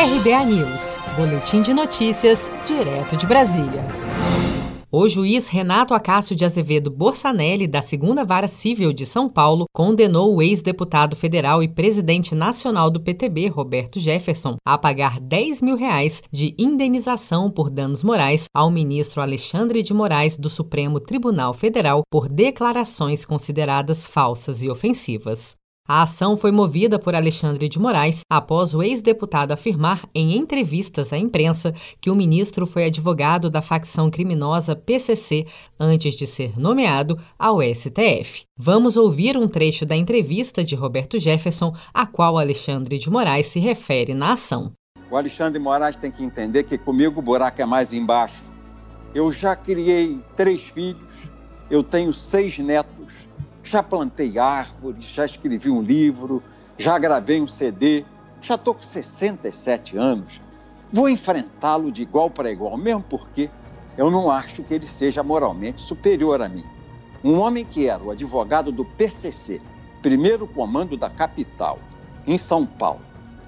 RBA News, Boletim de Notícias, direto de Brasília. O juiz Renato Acácio de Azevedo Borsanelli, da Segunda Vara Civil de São Paulo, condenou o ex-deputado federal e presidente nacional do PTB, Roberto Jefferson, a pagar 10 mil reais de indenização por danos morais ao ministro Alexandre de Moraes do Supremo Tribunal Federal por declarações consideradas falsas e ofensivas. A ação foi movida por Alexandre de Moraes após o ex-deputado afirmar em entrevistas à imprensa que o ministro foi advogado da facção criminosa PCC antes de ser nomeado ao STF. Vamos ouvir um trecho da entrevista de Roberto Jefferson, a qual Alexandre de Moraes se refere na ação. O Alexandre de Moraes tem que entender que comigo o buraco é mais embaixo. Eu já criei três filhos, eu tenho seis netos já plantei árvores, já escrevi um livro, já gravei um CD, já estou com 67 anos. Vou enfrentá-lo de igual para igual, mesmo porque eu não acho que ele seja moralmente superior a mim. Um homem que era o advogado do PCC, primeiro comando da capital, em São Paulo,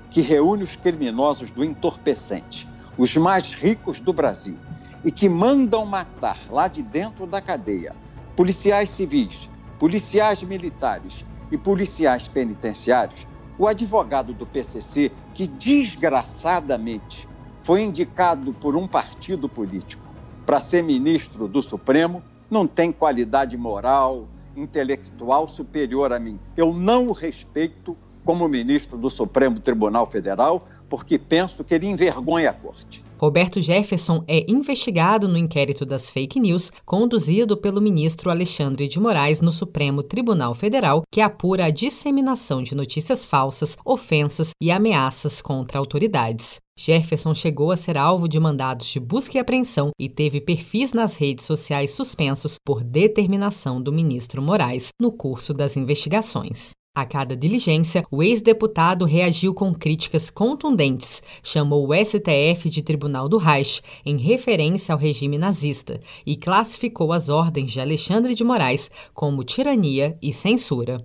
que reúne os criminosos do entorpecente, os mais ricos do Brasil, e que mandam matar lá de dentro da cadeia policiais civis, policiais militares e policiais penitenciários, o advogado do PCC, que desgraçadamente foi indicado por um partido político para ser ministro do Supremo, não tem qualidade moral, intelectual superior a mim. Eu não o respeito como ministro do Supremo Tribunal Federal, porque penso que ele envergonha a corte. Roberto Jefferson é investigado no inquérito das fake news conduzido pelo ministro Alexandre de Moraes no Supremo Tribunal Federal, que apura a disseminação de notícias falsas, ofensas e ameaças contra autoridades. Jefferson chegou a ser alvo de mandados de busca e apreensão e teve perfis nas redes sociais suspensos por determinação do ministro Moraes no curso das investigações. A cada diligência, o ex-deputado reagiu com críticas contundentes, chamou o STF de Tribunal do Reich, em referência ao regime nazista, e classificou as ordens de Alexandre de Moraes como tirania e censura.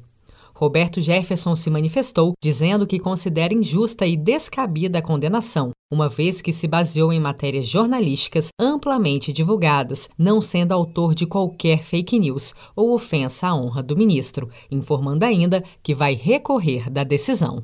Roberto Jefferson se manifestou, dizendo que considera injusta e descabida a condenação, uma vez que se baseou em matérias jornalísticas amplamente divulgadas, não sendo autor de qualquer fake news ou ofensa à honra do ministro, informando ainda que vai recorrer da decisão.